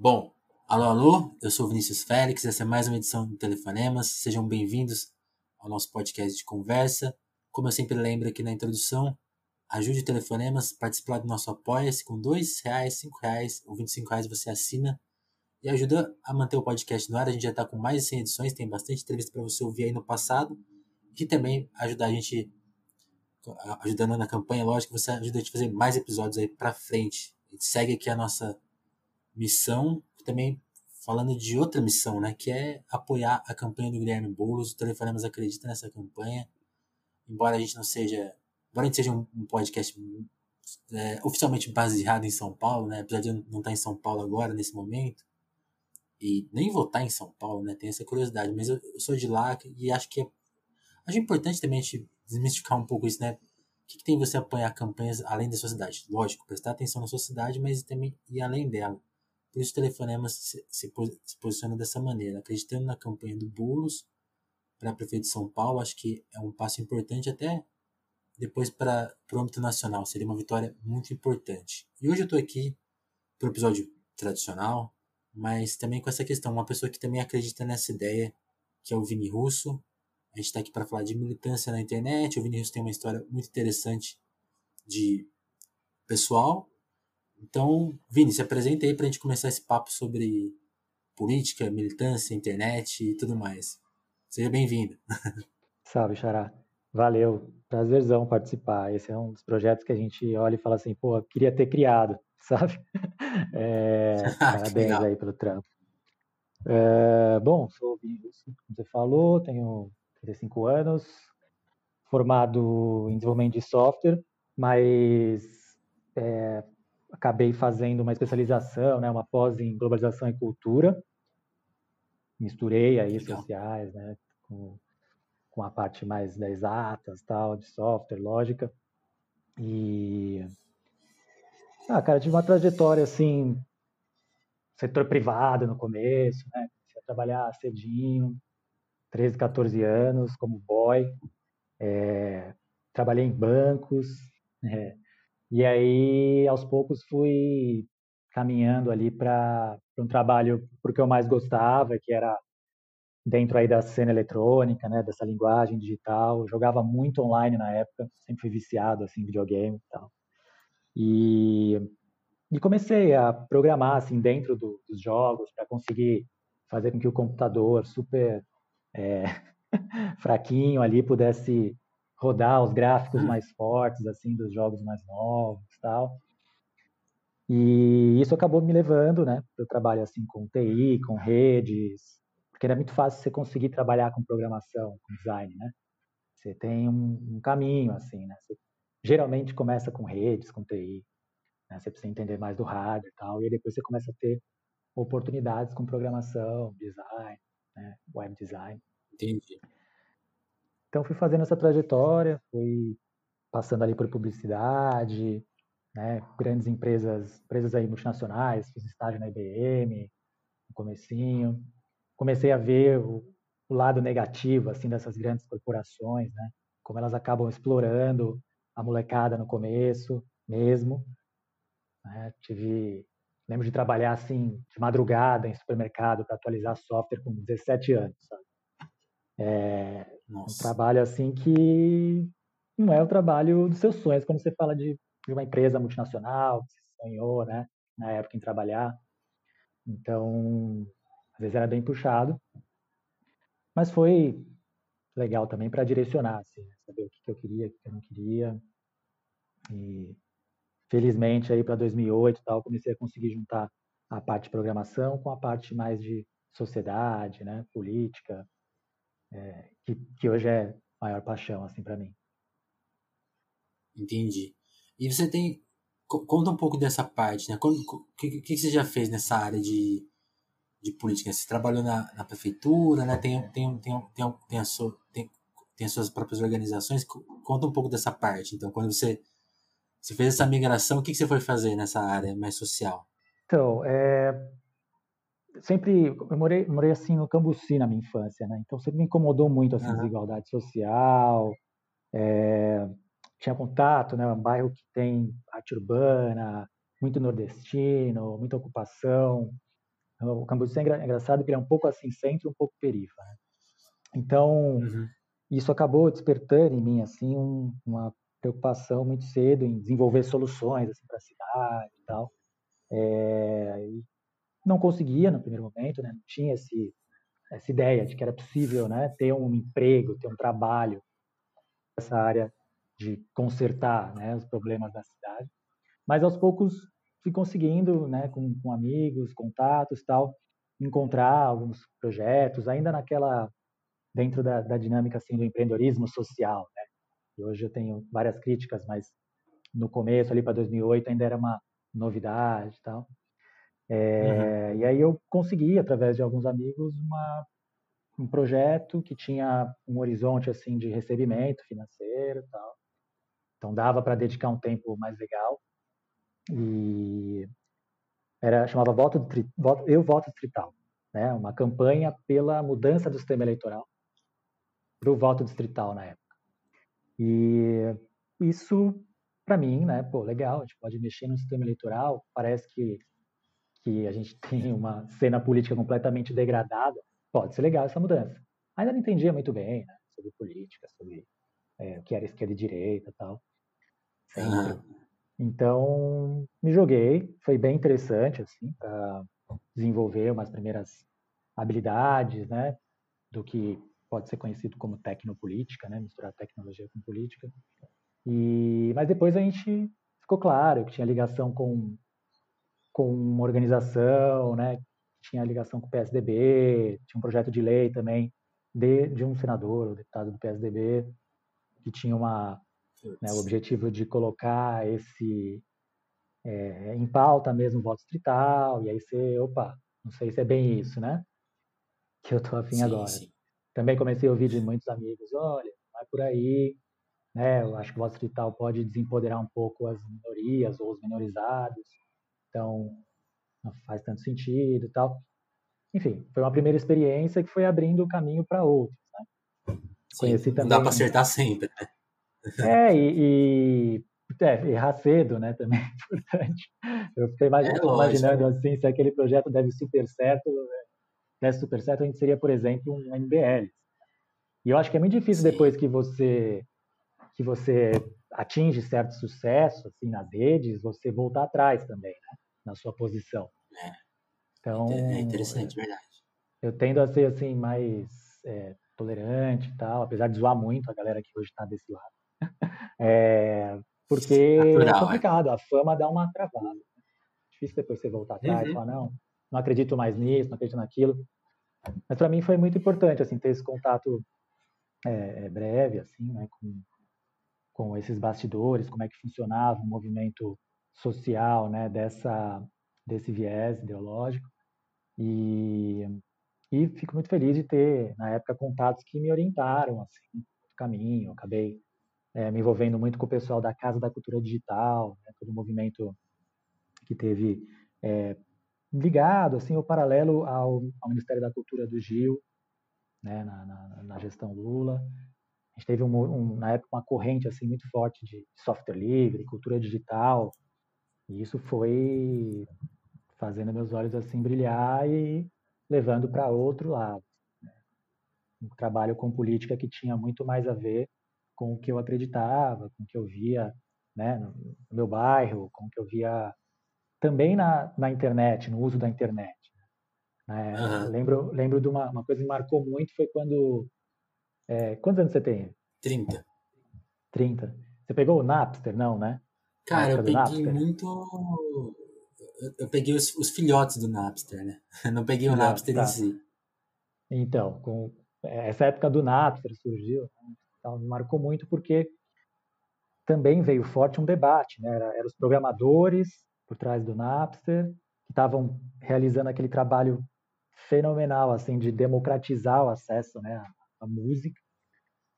Bom, alô, alô, eu sou Vinícius Félix, essa é mais uma edição do Telefonemas. Sejam bem-vindos ao nosso podcast de conversa. Como eu sempre lembro aqui na introdução, ajude o Telefonemas a participar do nosso Apoia-se com dois reais, cinco reais ou vinte cinco reais você assina e ajuda a manter o podcast no ar. A gente já está com mais de 100 edições, tem bastante entrevista para você ouvir aí no passado e também ajudar a gente ajudando na campanha, lógico, você ajuda a gente a fazer mais episódios aí para frente. A gente segue aqui a nossa missão, também falando de outra missão, né, que é apoiar a campanha do Guilherme Boulos. O Telefonemas acredita nessa campanha, embora a gente não seja, embora a gente seja um, podcast é, oficialmente baseado em São Paulo, né, apesar de eu não estar em São Paulo agora, nesse momento, e nem votar em São Paulo, né, tem essa curiosidade, mas eu, eu sou de lá e acho que é, acho importante também a gente desmistificar um pouco isso, né, o que, que, tem você apoiar campanhas além da sua cidade? Lógico, prestar atenção na sua cidade, mas também ir além dela. Por isso telefonema se, se, se posiciona dessa maneira, acreditando na campanha do Boulos para prefeito de São Paulo, acho que é um passo importante até depois para o âmbito nacional, seria uma vitória muito importante. E hoje eu estou aqui para o episódio tradicional, mas também com essa questão, uma pessoa que também acredita nessa ideia, que é o Vini Russo. A gente está aqui para falar de militância na internet. O Vini Russo tem uma história muito interessante de pessoal então, Vini, se apresenta aí para a gente começar esse papo sobre política, militância, internet e tudo mais. Seja bem-vindo. Salve, Xará. Valeu, prazerzão participar. Esse é um dos projetos que a gente olha e fala assim, pô, queria ter criado, sabe? É, parabéns aí pelo trampo. É, bom, sou o Vini Russo, como você falou, tenho 35 anos, formado em desenvolvimento de software, mas é, acabei fazendo uma especialização, né, uma pós em globalização e cultura. Misturei aí Legal. sociais, né, com, com a parte mais das exatas, tal, de software, lógica. E ah, cara, tive uma trajetória assim, setor privado no começo, né? Comecei a trabalhar cedinho, 13, 14 anos, como boy. É, trabalhei em bancos, é, e aí, aos poucos, fui caminhando ali para um trabalho porque eu mais gostava, que era dentro aí da cena eletrônica, né, dessa linguagem digital. Eu jogava muito online na época, sempre fui viciado assim em videogame e tal. E, e comecei a programar assim dentro do, dos jogos para conseguir fazer com que o computador super é, fraquinho ali pudesse rodar os gráficos hum. mais fortes assim dos jogos mais novos tal e isso acabou me levando né eu trabalho assim com TI com redes porque era muito fácil você conseguir trabalhar com programação com design né você tem um, um caminho assim né você geralmente começa com redes com TI né? você precisa entender mais do hardware e tal e aí depois você começa a ter oportunidades com programação design né? web design entendi então fui fazendo essa trajetória, fui passando ali por publicidade, né, grandes empresas, empresas aí multinacionais, fiz estágio na IBM, no comecinho. Comecei a ver o, o lado negativo assim dessas grandes corporações, né, como elas acabam explorando a molecada no começo mesmo. Né, tive lembro de trabalhar assim de madrugada em supermercado para atualizar software com 17 anos, sabe? É Nossa. um trabalho assim que não é o trabalho dos seus sonhos quando você fala de, de uma empresa multinacional, que você sonhou, né, na época em trabalhar. Então, às vezes era bem puxado, mas foi legal também para direcionar, assim, né, saber o que, que eu queria, o que eu não queria. E felizmente aí para 2008 tal, comecei a conseguir juntar a parte de programação com a parte mais de sociedade, né, política, é, que, que hoje é a maior paixão assim para mim. Entendi. E você tem conta um pouco dessa parte, né? O que, que, você já fez nessa área de, de política? Você trabalhou na, na prefeitura, né? Tem, tem, tem, tem, tem, a sua, tem, tem as suas próprias organizações. Conta um pouco dessa parte. Então, quando você, você fez essa migração, o que, que você foi fazer nessa área mais social? Então, é, sempre eu morei, morei assim no Cambuci na minha infância, né? Então sempre me incomodou muito assim, a desigualdade social. É, tinha contato, né? Um bairro que tem arte urbana, muito nordestino, muita ocupação. O Cambuci é engraçado porque ele é um pouco assim centro, um pouco perifa. Né? Então, uhum. isso acabou despertando em mim assim um, uma preocupação muito cedo em desenvolver soluções assim, para a cidade e tal. É, e não conseguia no primeiro momento, né? não tinha esse, essa ideia de que era possível né, ter um emprego, ter um trabalho nessa área de consertar né, os problemas da cidade. Mas aos poucos fui conseguindo, né, com, com amigos, contatos, tal, encontrar alguns projetos, ainda naquela dentro da, da dinâmica assim do empreendedorismo social, né? E hoje eu tenho várias críticas, mas no começo ali para 2008 ainda era uma novidade, tal. É, uhum. E aí eu consegui através de alguns amigos uma um projeto que tinha um horizonte assim de recebimento financeiro, tal. Então dava para dedicar um tempo mais legal e era chamava voto, voto eu voto distrital, né? Uma campanha pela mudança do sistema eleitoral para o voto distrital na época. E isso para mim, né? Pô, legal, a gente pode mexer no sistema eleitoral. Parece que que a gente tem uma cena política completamente degradada. Pode ser legal essa mudança. Ainda não entendia muito bem né, sobre política, sobre é, o que era esquerda e direita, tal. Sempre. Então, me joguei, foi bem interessante, assim, para desenvolver umas primeiras habilidades, né, do que pode ser conhecido como tecnopolítica, né, misturar tecnologia com política. E, mas depois a gente ficou claro que tinha ligação com, com uma organização, né, tinha ligação com o PSDB, tinha um projeto de lei também de, de um senador, o deputado do PSDB, que tinha uma né, o objetivo de colocar esse é, em pauta mesmo o voto distrital, e aí você, opa, não sei se é bem isso, né? Que eu tô afim sim, agora. Sim. Também comecei a ouvir de muitos amigos, olha, vai por aí, né? Eu acho que o voto distrital pode desempoderar um pouco as minorias ou os minorizados, então não faz tanto sentido e tal. Enfim, foi uma primeira experiência que foi abrindo o caminho para outros. Né? Conheci também. Não dá para acertar sempre, né? É, e, e é, errar cedo, né, também é importante. Eu fiquei imaginando, é imaginando assim, se aquele projeto deve super certo, desse super certo, a gente seria, por exemplo, um MBL. E eu acho que é muito difícil Sim. depois que você que você atinge certo sucesso assim nas redes, você voltar atrás também, né, na sua posição. É. Então, é interessante, verdade. Eu tendo a ser assim mais é, tolerante e tal, apesar de zoar muito a galera que hoje está desse lado. É, porque Natural, é complicado, é. a fama dá uma travada. Difícil depois você voltar atrás uhum. e falar, não, não acredito mais nisso, não acredito naquilo. Mas para mim foi muito importante, assim, ter esse contato é, é, breve, assim, né, com, com esses bastidores, como é que funcionava o movimento social, né, dessa, desse viés ideológico. E, e fico muito feliz de ter, na época, contatos que me orientaram, assim, no caminho. acabei é, me envolvendo muito com o pessoal da Casa da Cultura Digital, né, todo o movimento que teve é, ligado, assim, o paralelo ao, ao, Ministério da Cultura do Gil, né, na, na, na gestão Lula. A gente teve, um, um, na época, uma corrente assim muito forte de software livre, cultura digital, e isso foi fazendo meus olhos assim brilhar e levando para outro lado. Né? Um trabalho com política que tinha muito mais a ver com o que eu acreditava, com o que eu via né, no meu bairro, com o que eu via também na, na internet, no uso da internet. Né? Uhum. Lembro, lembro de uma, uma coisa que marcou muito, foi quando... É, quantos anos você tem? 30. 30. Você pegou o Napster, não, né? Cara, eu peguei muito... Eu peguei os, os, filhotes do Napster, né? Não peguei o Napster tá. em si. Então, com essa época do Napster surgiu? Então, me marcou muito porque também veio forte um debate, né? Era, eram os programadores por trás do Napster que estavam realizando aquele trabalho fenomenal, assim, de democratizar o acesso, né, à música.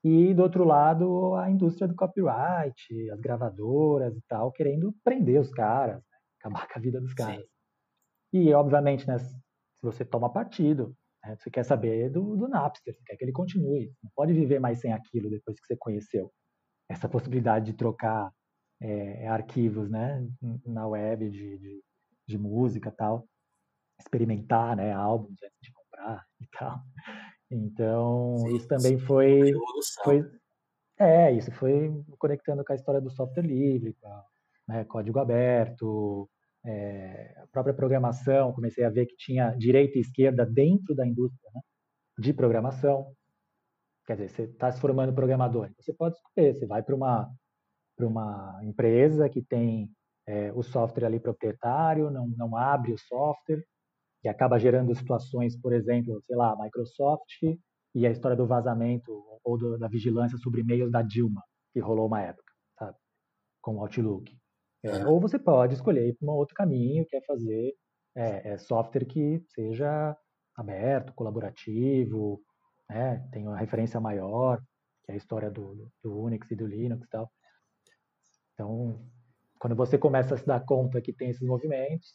E do outro lado, a indústria do copyright, as gravadoras e tal, querendo prender os caras, né? acabar com a vida dos caras. Sim. E, obviamente, né, se você toma partido, né? Você quer saber do, do Napster, você quer que ele continue. Não pode viver mais sem aquilo depois que você conheceu. Essa possibilidade de trocar é, arquivos né, na web de, de, de música tal. experimentar, né, álbuns antes de comprar e tal. Então, sim, isso também sim, foi, foi é, isso foi conectando com a história do software livre, com né, código aberto, é, a própria programação, comecei a ver que tinha direita e esquerda dentro da indústria né, de programação. Quer dizer, você está se formando programador, então você pode escolher, você vai para uma, uma empresa que tem é, o software ali proprietário, não, não abre o software, que acaba gerando situações, por exemplo, sei lá, Microsoft e a história do vazamento ou do, da vigilância sobre e-mails da Dilma, que rolou uma época, sabe? Com o Outlook. É, ou você pode escolher um outro caminho, que é fazer é, é software que seja aberto, colaborativo, né? tem uma referência maior, que é a história do, do Unix e do Linux e tal. Então, quando você começa a se dar conta que tem esses movimentos,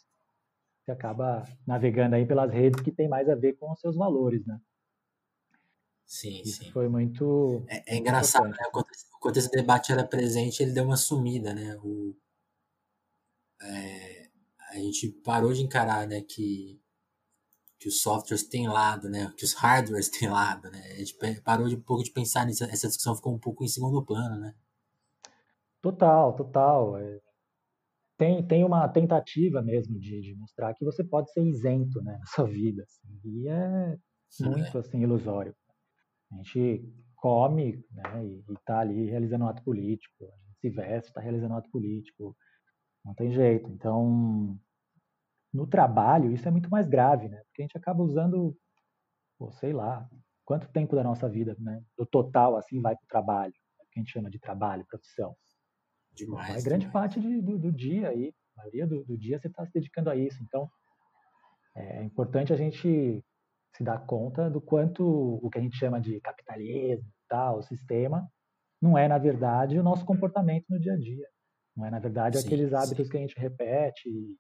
você acaba navegando aí pelas redes que tem mais a ver com os seus valores, né? Sim, Isso sim. foi muito. É, é engraçado, né? Quando esse debate era presente, ele deu uma sumida, né? O, é, a gente parou de encarar, né, que, que os softwares têm lado, né? Que os hardwares têm lado, né? A gente parou de um pouco de pensar nisso. Essa discussão ficou um pouco em segundo plano, né? Total, total. É, tem, tem uma tentativa mesmo de, de mostrar que você pode ser isento né, na sua vida. Assim, e é muito assim, ilusório. A gente come né, e está ali realizando um ato político, a gente se veste, está realizando um ato político, não tem jeito. Então, no trabalho, isso é muito mais grave, né? Porque a gente acaba usando, pô, sei lá, quanto tempo da nossa vida, né? Do total, assim, vai para o trabalho, né, que a gente chama de trabalho, profissão. Demais. grande demais. parte de, do, do, dia aí, a maioria do, do dia você está se dedicando a isso. Então, é importante a gente se dar conta do quanto o que a gente chama de capitalismo, tal, o sistema, não é, na verdade, o nosso comportamento no dia a dia. Não é, na verdade, sim, aqueles hábitos sim. que a gente repete e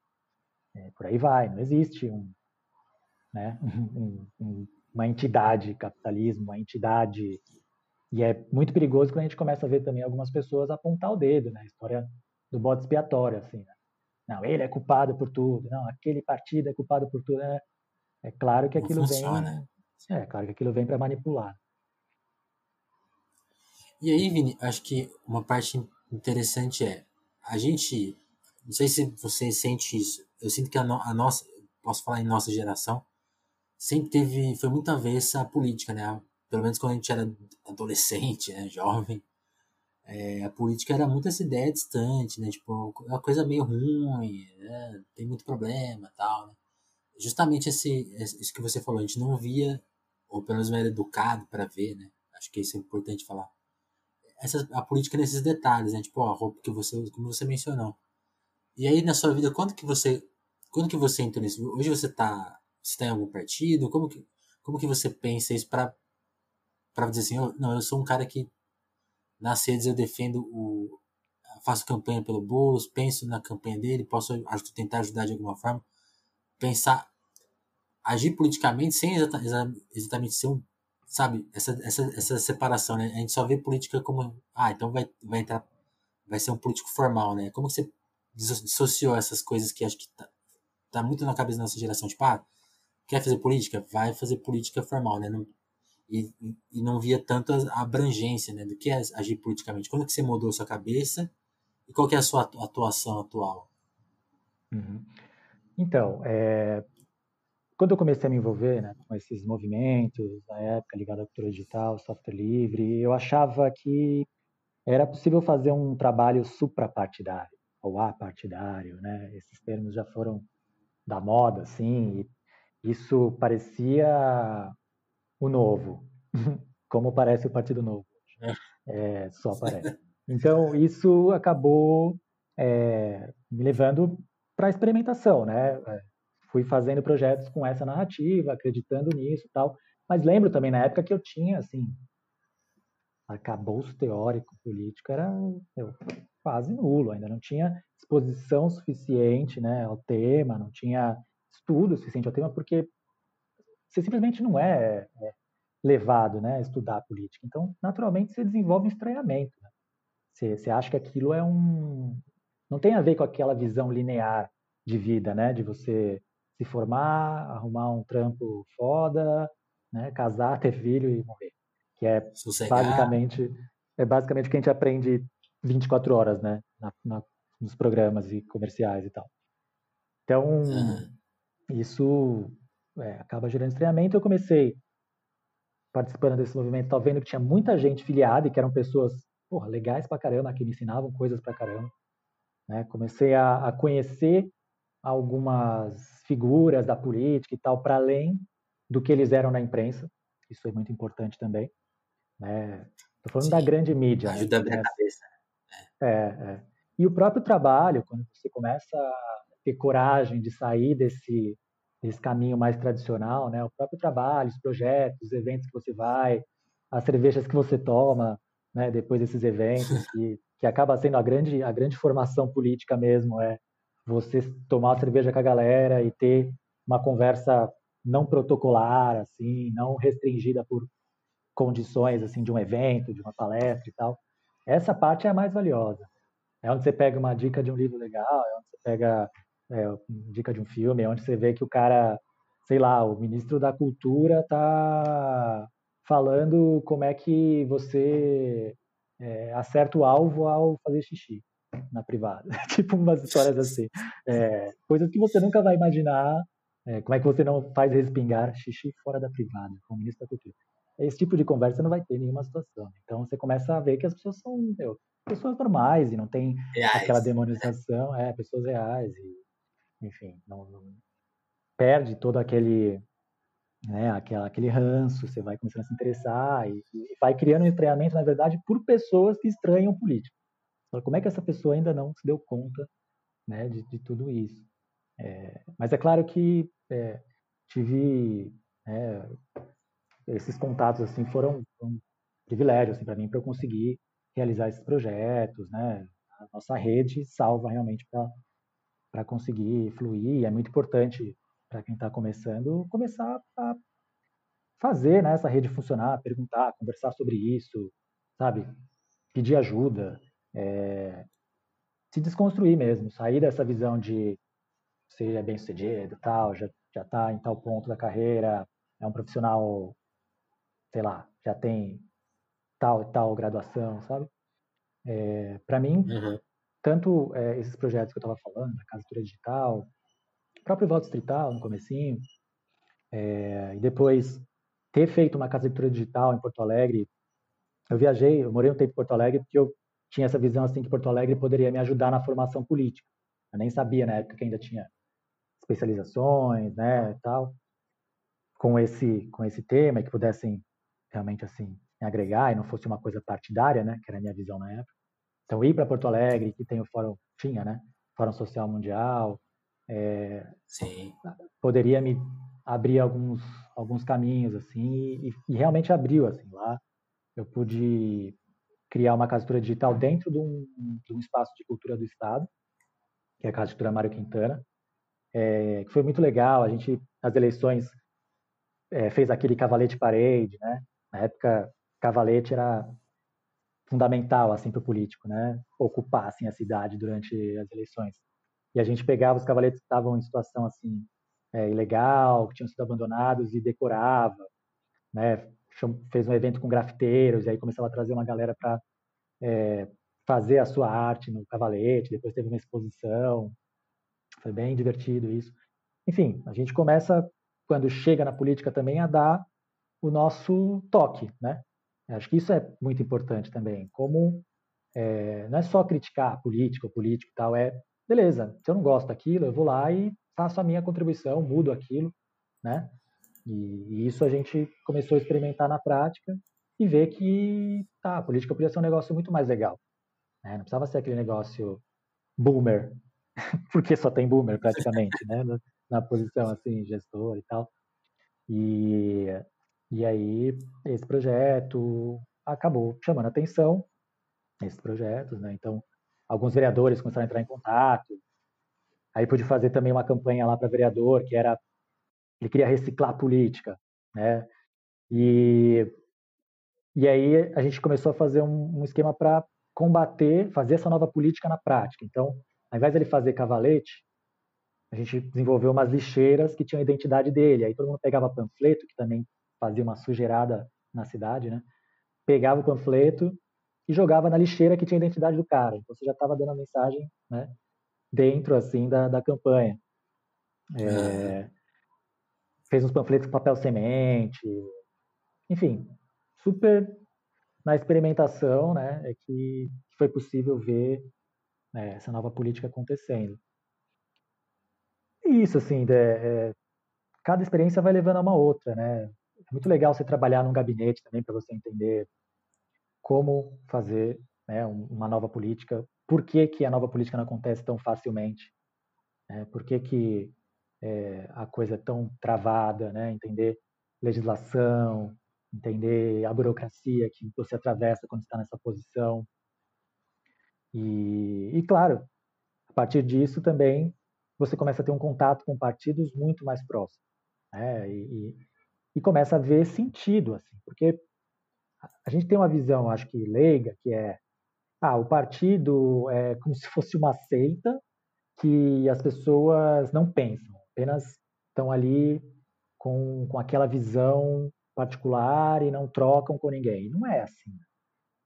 é, por aí vai. Não existe um, né, um, um, uma entidade capitalismo, uma entidade e é muito perigoso quando a gente começa a ver também algumas pessoas apontar o dedo, né? A história do bode expiatório, assim, né? Não, ele é culpado por tudo, não, aquele partido é culpado por tudo. É, é claro que aquilo vem. É claro que aquilo vem para manipular. E aí, Vini, acho que uma parte interessante é a gente. Não sei se você sente isso. Eu sinto que a, no, a nossa. Posso falar em nossa geração. Sempre teve. Foi muito avessa a política, né? Pelo menos quando a gente era adolescente, né, jovem, é, a política era muito essa ideia distante, né, tipo, uma coisa meio ruim, né, tem muito problema tal, né. Justamente esse, isso que você falou, a gente não via, ou pelo menos não era educado para ver, né, acho que isso é importante falar. Essa, a política nesses detalhes, né, tipo, a roupa que você, como você mencionou. E aí, na sua vida, quando que você, quando que você entrou nisso? Hoje você está você tá em algum partido? Como que, como que você pensa isso para para dizer assim, não, eu sou um cara que nas redes eu defendo o faço campanha pelo Boulos, penso na campanha dele, posso tentar ajudar de alguma forma, pensar agir politicamente sem exatamente ser um, sabe, essa, essa, essa separação, né? A gente só vê política como, ah, então vai, vai entrar, vai ser um político formal, né? Como que você dissociou essas coisas que acho que tá, tá muito na cabeça da nossa geração, tipo, ah, quer fazer política? Vai fazer política formal, né? Não, e, e não via tanto a abrangência né, do que é agir politicamente. Quando que você mudou sua cabeça e qual que é a sua atuação atual? Uhum. Então, é, quando eu comecei a me envolver né, com esses movimentos, na época ligado à cultura digital, software livre, eu achava que era possível fazer um trabalho suprapartidário ou apartidário, né? Esses termos já foram da moda, assim, e isso parecia o Novo, como parece o Partido Novo. É, é só aparece. Então, isso acabou é, me levando para a experimentação, né? É, fui fazendo projetos com essa narrativa, acreditando nisso tal. Mas lembro também na época que eu tinha, assim, arcabouço teórico, político, era eu, quase nulo, ainda não tinha exposição suficiente né, ao tema, não tinha estudo suficiente ao tema, porque você simplesmente não é, é levado né, a estudar a política. Então, naturalmente, você desenvolve um estranhamento. Né? Você, você acha que aquilo é um. Não tem a ver com aquela visão linear de vida, né? De você se formar, arrumar um trampo foda, né, casar, ter filho e morrer. Que é Sossegar. basicamente é basicamente o que a gente aprende 24 horas, né, na, na, nos programas e comerciais e tal. Então, uhum. isso é, acaba gerando estranhamento. Eu comecei participando desse movimento, tava vendo que tinha muita gente filiada e que eram pessoas porra, legais pra caramba, que me ensinavam coisas pra caramba. Né? Comecei a, a conhecer algumas figuras da política e tal, para além do que eles eram na imprensa. Isso é muito importante também. Né? Tô falando Sim, da grande mídia. Né? Ajuda né? a cabeça. É, é. E o próprio trabalho, quando você começa a ter coragem de sair desse, desse caminho mais tradicional, né? O próprio trabalho, os projetos, os eventos que você vai, as cervejas que você toma, né? Depois desses eventos, que, que acaba sendo a grande, a grande formação política mesmo, é você tomar uma cerveja com a galera e ter uma conversa não protocolar, assim, não restringida por condições assim de um evento, de uma palestra e tal. Essa parte é a mais valiosa. É onde você pega uma dica de um livro legal, é onde você pega é, dica de um filme, é onde você vê que o cara, sei lá, o ministro da cultura tá falando como é que você é, acerta o alvo ao fazer xixi na privada. tipo umas histórias assim. É, coisas que você nunca vai imaginar. É, como é que você não faz respingar xixi fora da privada, como ministro da cultura? Esse tipo de conversa não vai ter nenhuma situação. Então você começa a ver que as pessoas são meu, pessoas normais e não tem reais. aquela demonização, é, pessoas reais e, enfim, não, não perde todo aquele né, aquela, aquele ranço, você vai começando a se interessar e, e vai criando um estranhamento, na verdade, por pessoas que estranham política. Como é que essa pessoa ainda não se deu conta né, de, de tudo isso? É, mas é claro que é, tive é, esses contatos assim foram, um privilégio assim, para mim para eu conseguir realizar esses projetos, né? A nossa rede salva realmente para conseguir fluir. É muito importante para quem está começando começar a fazer né, essa rede funcionar, perguntar, conversar sobre isso, sabe? Pedir ajuda, é, se desconstruir mesmo, sair dessa visão de ser bem sucedido, tal, já já está em tal ponto da carreira, é um profissional, sei lá, já tem tal e tal graduação, sabe? É, para mim, uhum. Tanto é, esses projetos que eu estava falando, a Casa Digital, o próprio Voto Distrital no comecinho, é, e depois ter feito uma Casa Digital em Porto Alegre, eu viajei, eu morei um tempo em Porto Alegre porque eu tinha essa visão assim que Porto Alegre poderia me ajudar na formação política. Eu nem sabia na época que ainda tinha especializações, né, tal, com esse com esse tema que pudessem realmente assim me agregar e não fosse uma coisa partidária, né, que era a minha visão na época. Então ir para Porto Alegre, que tem o fórum tinha, né, Fórum Social Mundial, é, poderia me abrir alguns alguns caminhos assim e, e realmente abriu assim lá. Eu pude criar uma casa digital dentro de um, de um, espaço de cultura do Estado, que é a Casa de Cultura Mário Quintana, é, que foi muito legal. A gente, nas eleições, é, fez aquele cavalete parade, né? Na época, cavalete era fundamental assim para o político, né? Assim a cidade durante as eleições. E a gente pegava os cavaletes que estavam em situação assim é, ilegal, que tinham sido abandonados e decorava, né? fez um evento com grafiteiros, e aí começava a trazer uma galera para é, fazer a sua arte no cavalete, depois teve uma exposição, foi bem divertido isso. Enfim, a gente começa, quando chega na política também, a dar o nosso toque, né? Acho que isso é muito importante também, como é, não é só criticar a política, o político e tal, é, beleza, se eu não gosto daquilo, eu vou lá e faço a minha contribuição, mudo aquilo, né? E, e, isso a gente começou a experimentar na prática e ver que tá, a política podia ser um negócio muito mais legal. Né? Não precisava ser aquele negócio boomer, porque só tem boomer praticamente, né? Na, na posição assim, gestor e tal. E, e aí esse projeto acabou chamando atenção, esses projetos, né? Então, alguns vereadores começaram a entrar em contato. Aí pude fazer também uma campanha lá para vereador, que era ele queria reciclar a política, né? E e aí a gente começou a fazer um, um esquema para combater, fazer essa nova política na prática. Então, ao invés de ele fazer cavalete, a gente desenvolveu umas lixeiras que tinham a identidade dele. Aí todo mundo pegava panfleto, que também fazia uma sujeirada na cidade, né? Pegava o panfleto e jogava na lixeira que tinha a identidade do cara. Então você já estava dando a mensagem, né? Dentro assim da, da campanha. É, fez uns panfletos com papel semente, enfim, super na experimentação, né? É que foi possível ver né, essa nova política acontecendo. E isso, assim, é, é, cada experiência vai levando a uma outra, né? É muito legal você trabalhar num gabinete também para você entender como fazer né, uma nova política, por que, que a nova política não acontece tão facilmente, né? por que, que é, a coisa é tão travada, né? entender legislação, entender a burocracia que você atravessa quando está nessa posição. E, e, claro, a partir disso também você começa a ter um contato com partidos muito mais próximos. Né? E, e, começa a ver sentido, assim, porque a gente tem uma visão, acho que leiga, que é ah, o partido é como se fosse uma seita que as pessoas não pensam, apenas estão ali com, com aquela visão particular e não trocam com ninguém. Não é assim.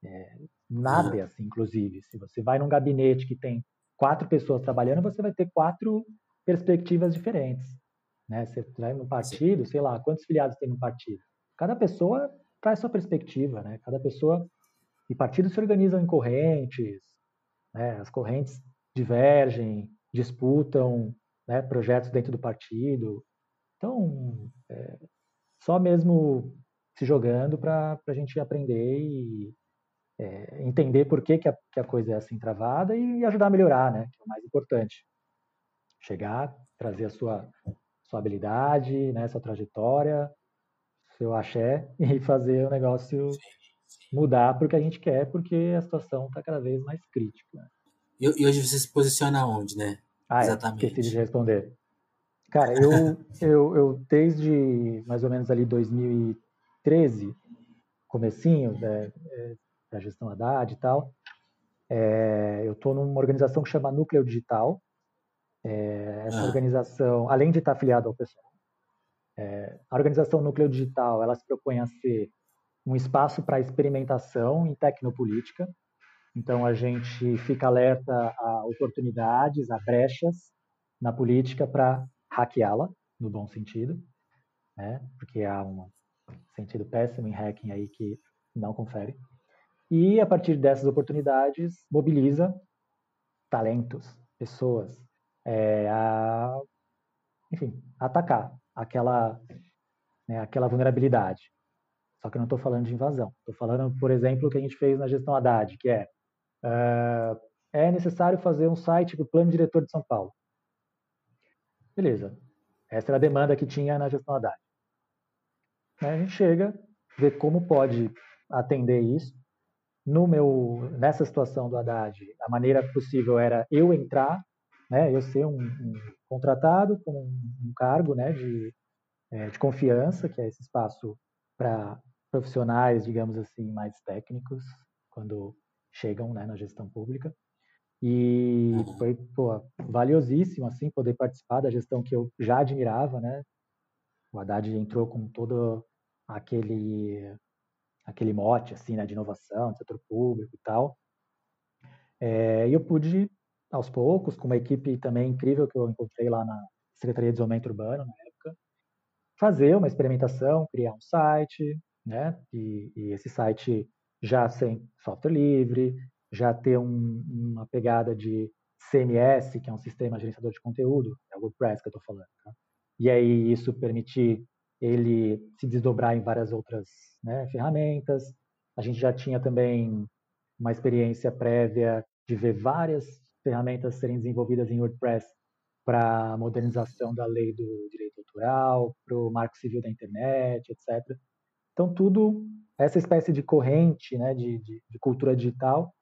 É, nada é assim, inclusive. Se você vai num gabinete que tem quatro pessoas trabalhando, você vai ter quatro perspectivas diferentes. Né? Você vai no partido, sei lá, quantos filiados tem no partido? Cada pessoa traz sua perspectiva, né? Cada pessoa e partidos se organizam em correntes, né? As correntes divergem, disputam, né? Projetos dentro do partido. Então, é, só mesmo se jogando para a gente aprender e é, entender por que, que a, que, a, coisa é assim travada e ajudar a melhorar, né? Que é o mais importante. Chegar, trazer a sua, sua habilidade, né? Sua trajetória, seu axé e fazer o negócio mudar para o que a gente quer, porque a situação está cada vez mais crítica. E, e, hoje você se posiciona onde, né? Ah, é, Exatamente. É, esqueci de responder. Cara, eu, eu, eu desde mais ou menos ali 2013, comecinho, né, da gestão Haddad e tal. É, eu estou numa organização que chama Núcleo Digital. É, essa ah. organização, além de estar afiliada ao pessoal, é, a organização Núcleo Digital, ela se propõe a ser um espaço para experimentação em tecnopolítica. Então, a gente fica alerta a oportunidades, a brechas na política para hackeá-la, no bom sentido, né? porque há um sentido péssimo em hacking aí que não confere e a partir dessas oportunidades mobiliza talentos, pessoas, é, a, enfim, atacar aquela, né, aquela vulnerabilidade. Só que eu não estou falando de invasão. Estou falando, por exemplo, o que a gente fez na gestão Haddad, que é uh, é necessário fazer um site para o plano diretor de São Paulo. Beleza. Essa era a demanda que tinha na gestão Haddad. A gente chega, vê como pode atender isso, no meu nessa situação do Haddad, a maneira possível era eu entrar, né, eu ser um, um contratado com um, cargo, né, de, é, de confiança, que é esse espaço para profissionais, digamos assim, mais técnicos, quando chegam né, na gestão pública. E foi pô, valiosíssimo assim poder participar da gestão que eu já admirava, né? O Haddad entrou com todo aquele aquele mote assim, né, de inovação, setor público e tal. É, e eu pude, aos poucos, com uma equipe também incrível que eu encontrei lá na Secretaria de Desenvolvimento Urbano, na época, fazer uma experimentação, criar um site, né, e, e esse site já sem software livre, já ter um, uma pegada de CMS, que é um sistema gerenciador de conteúdo, é o WordPress que eu estou falando. Tá? E aí isso permitir ele se desdobrar em várias outras né, ferramentas. A gente já tinha também uma experiência prévia de ver várias ferramentas serem desenvolvidas em WordPress para a modernização da lei do direito autoral, para o marco civil da internet, etc. Então, tudo, essa espécie de corrente né, de, de, de cultura digital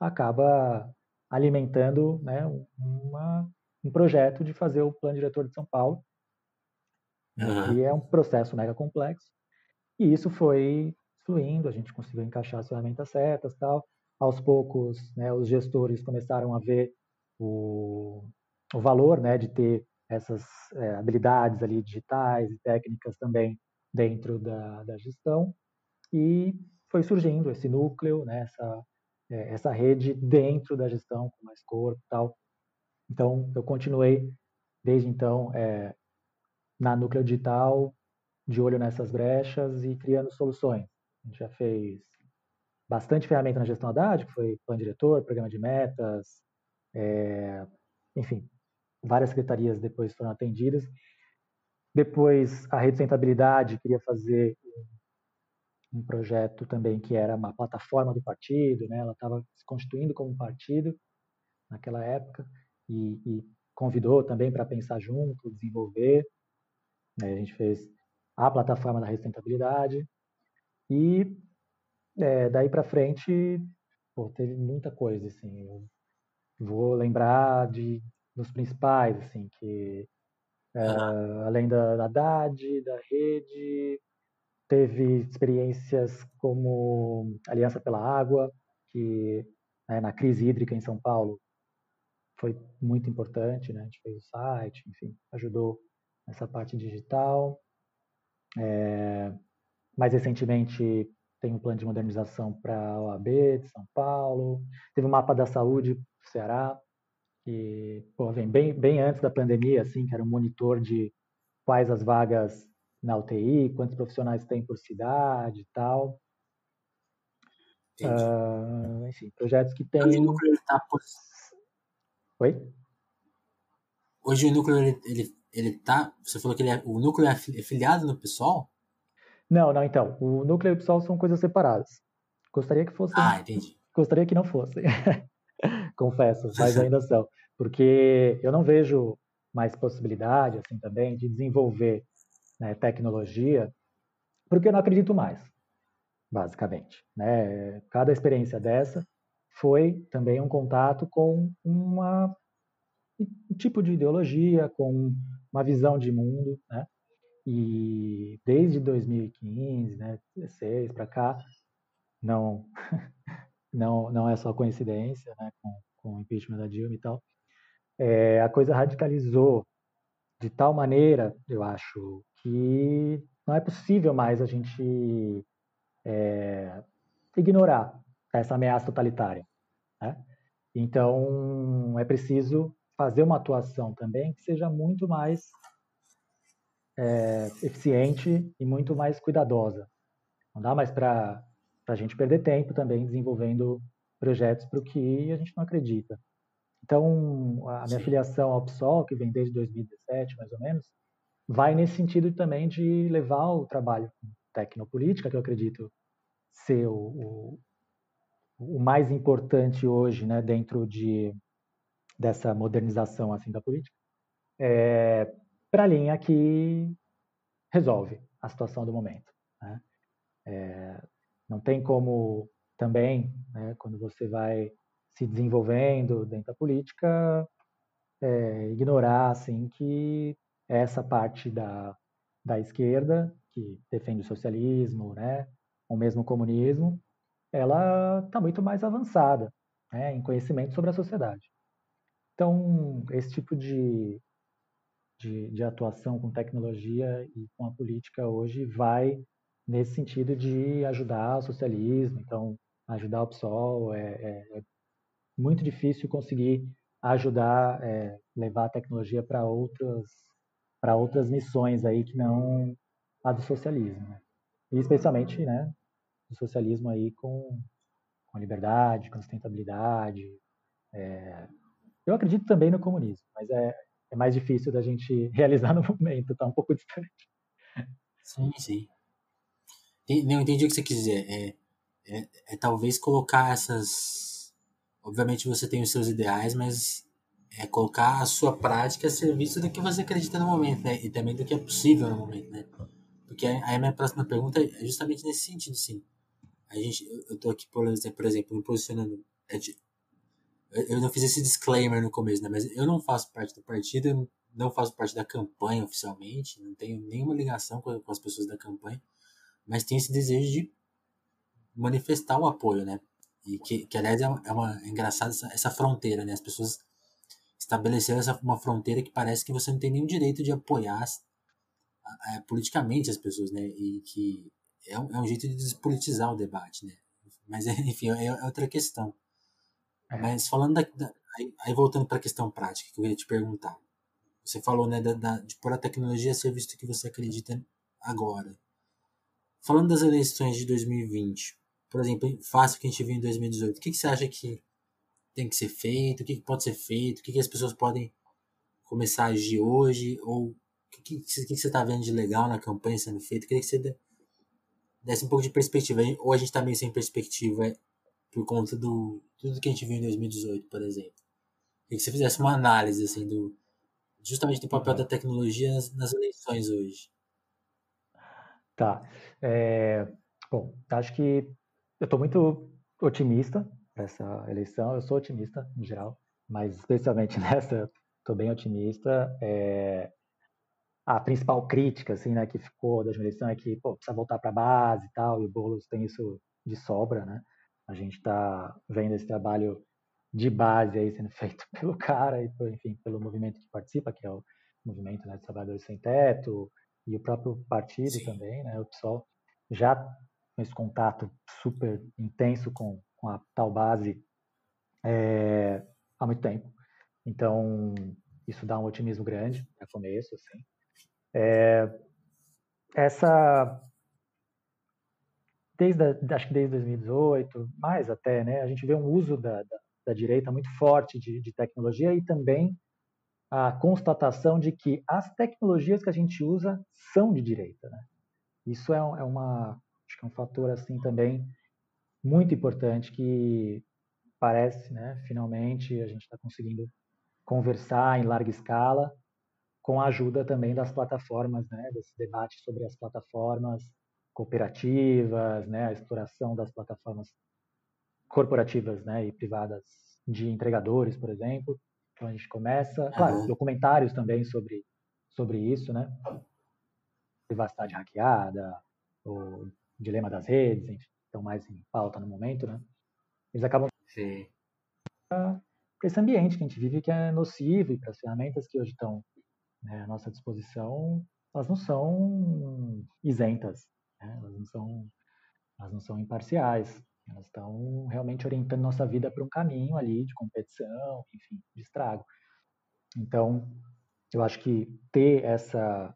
acaba alimentando né, uma, um projeto de fazer o Plano Diretor de São Paulo, Uhum. E é um processo mega complexo. E isso foi fluindo, a gente conseguiu encaixar as ferramentas certas tal. Aos poucos, né, os gestores começaram a ver o, o valor né, de ter essas é, habilidades ali digitais e técnicas também dentro da, da gestão e foi surgindo esse núcleo, né, essa, é, essa rede dentro da gestão com mais corpo e tal. Então, eu continuei desde então é, na núcleo digital, de olho nessas brechas e criando soluções. A gente já fez bastante ferramenta na gestão Haddad, que foi plano diretor, programa de metas, é, enfim, várias secretarias depois foram atendidas. Depois, a rede de sustentabilidade queria fazer um projeto também que era uma plataforma do partido, né? ela estava se constituindo como partido naquela época e, e convidou também para pensar junto, desenvolver. Né? A gente fez a plataforma da sustentabilidade e é, daí para frente pô, teve muita coisa assim. Eu vou lembrar de dos principais assim que é, além da, da DAD, da rede, teve experiências como Aliança pela Água, que né, na crise hídrica em São Paulo foi muito importante, né? A gente fez o site, enfim, ajudou nessa parte digital. É, mais recentemente tem um plano de modernização para a OAB de São Paulo, teve o um mapa da saúde do Ceará, que pô, vem bem, bem antes da pandemia, assim, que era um monitor de quais as vagas na UTI, quantos profissionais tem por cidade e tal. Uh, enfim, projetos que tem. Hoje o núcleo está por... Oi? Hoje o núcleo ele, ele, ele tá. Você falou que ele é, o núcleo é, é filiado no PSOL? Não, não, então. O núcleo e o PSOL são coisas separadas. Gostaria que fossem. Ah, entendi. Gostaria que não fossem. Confesso, mas ainda são. Porque eu não vejo mais possibilidade, assim, também, de desenvolver né, tecnologia, porque eu não acredito mais, basicamente. Né? Cada experiência dessa foi também um contato com uma, um tipo de ideologia, com uma visão de mundo, né? E desde 2015, né, 16 para cá, não, não, não é só coincidência, né, com, com o impeachment da Dilma e tal, é, a coisa radicalizou de tal maneira, eu acho, que não é possível mais a gente é, ignorar essa ameaça totalitária. Né? Então, é preciso fazer uma atuação também que seja muito mais é, eficiente e muito mais cuidadosa. Não dá mais para a gente perder tempo também desenvolvendo projetos para o que a gente não acredita. Então, a minha Sim. filiação ao PSOL, que vem desde 2017, mais ou menos, vai nesse sentido também de levar o trabalho tecnopolítica, que eu acredito ser o, o, o mais importante hoje, né, dentro de dessa modernização assim da política, é, para a linha que resolve a situação do momento. Né? É, não tem como também, né, quando você vai se desenvolvendo dentro da política, é, ignorar assim que essa parte da, da esquerda, que defende o socialismo, né, ou mesmo o comunismo, ela está muito mais avançada né, em conhecimento sobre a sociedade. Então, esse tipo de, de, de, atuação com tecnologia e com a política hoje vai nesse sentido de ajudar o socialismo, então ajudar o PSOL. É, é, é muito difícil conseguir ajudar, é, levar a tecnologia para outras para outras missões aí que não a do socialismo, né? E especialmente, né, o socialismo aí com, com liberdade, com sustentabilidade. É... Eu acredito também no comunismo, mas é, é mais difícil da gente realizar no momento, tá um pouco distante. Sim, sim. Não entendi o que você quis dizer. É, é, é talvez colocar essas. Obviamente você tem os seus ideais, mas é colocar a sua prática a serviço do que você acredita no momento, né? E também do que é possível no momento, né? Porque aí a minha próxima pergunta é justamente nesse sentido, sim. A gente, eu tô aqui, por exemplo, por exemplo me posicionando. Eu não fiz esse disclaimer no começo, né? Mas eu não faço parte do partido, não faço parte da campanha oficialmente, não tenho nenhuma ligação com, as pessoas da campanha, mas tenho esse desejo de manifestar o apoio, né? E que, que aliás, é uma, é uma é engraçada essa, essa fronteira, né? As pessoas estabelecer essa uma fronteira que parece que você não tem nenhum direito de apoiar politicamente as pessoas, né? E que é um, é um jeito de despolitizar o debate, né? Mas, enfim, é, é outra questão. É. Mas falando da, da aí, aí, voltando para a questão prática que eu queria te perguntar. Você falou, né, da, da, de pôr a tecnologia a serviço do que você acredita agora. Falando das eleições de 2020, por exemplo, fácil que a gente viu em 2018, o que, que você acha que tem que ser feito? O que, que pode ser feito? O que, que as pessoas podem começar a agir hoje? Ou o que, que, que você está vendo de legal na campanha sendo feito? Queria que você desse um pouco de perspectiva. Ou a gente está meio sem perspectiva por conta do tudo que a gente viu em 2018, por exemplo. Queria que você fizesse uma análise assim do justamente do papel da tecnologia nas, nas eleições hoje. Tá. É, bom, acho que eu estou muito otimista essa eleição. Eu sou otimista no geral, mas especialmente nessa, estou bem otimista. É, a principal crítica, assim, né, que ficou da eleição é que pô, precisa voltar para a base e tal, e o Boulos tem isso de sobra, né? A gente está vendo esse trabalho de base aí sendo feito pelo cara e, enfim, pelo movimento que participa, que é o movimento né, dos trabalhadores sem teto e o próprio partido Sim. também, né, o PSOL, já com esse contato super intenso com, com a tal base é, há muito tempo. Então, isso dá um otimismo grande no começo, assim. É, essa desde acho que desde 2018, mais até, né, a gente vê um uso da, da, da direita muito forte de, de, tecnologia e também a constatação de que as tecnologias que a gente usa são de direita, né? Isso é, é uma, acho que é um fator assim também muito importante que parece, né, finalmente a gente está conseguindo conversar em larga escala com a ajuda também das plataformas, né, desse debate sobre as plataformas cooperativas, né, a exploração das plataformas corporativas, né, e privadas de entregadores, por exemplo. Então a gente começa, claro, documentários também sobre sobre isso, né, privacidade hackeada, o dilema das redes, enfim, estão mais em pauta no momento, né? Eles acabam Sim. para esse ambiente que a gente vive que é nocivo e para as ferramentas que hoje estão né, à nossa disposição, elas não são isentas, né? elas não são elas não são imparciais, elas estão realmente orientando nossa vida para um caminho ali de competição, enfim, de estrago. Então, eu acho que ter essa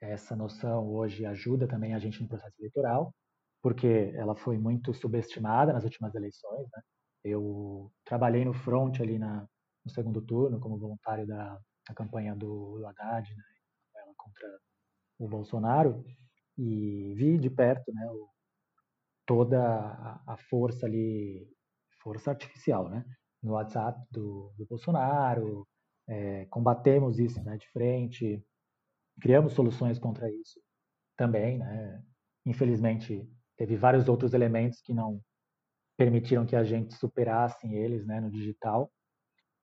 essa noção hoje ajuda também a gente no processo eleitoral, porque ela foi muito subestimada nas últimas eleições. Né? Eu trabalhei no front ali na, no segundo turno como voluntário da, da campanha do, do Haddad, né? ela contra o Bolsonaro, e vi de perto né, toda a, a, força ali, força artificial, né? no WhatsApp do, do Bolsonaro, é, combatemos isso né, de frente, criamos soluções contra isso também, né? Infelizmente, teve vários outros elementos que não permitiram que a gente superasse eles, né, no digital.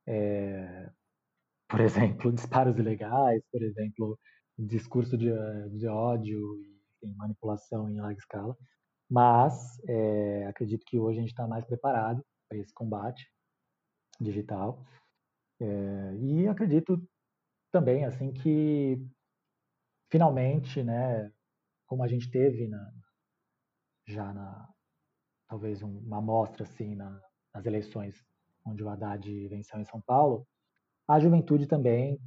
É, por exemplo, disparos ilegais, por exemplo, discurso de, de ódio enfim, manipulação em larga escala. Mas é, acredito que hoje a gente está mais preparado para esse combate digital. É, e acredito também assim que finalmente, né, como a gente teve na, já na talvez uma amostra assim na, nas eleições onde o Haddad venceu em São Paulo, a juventude também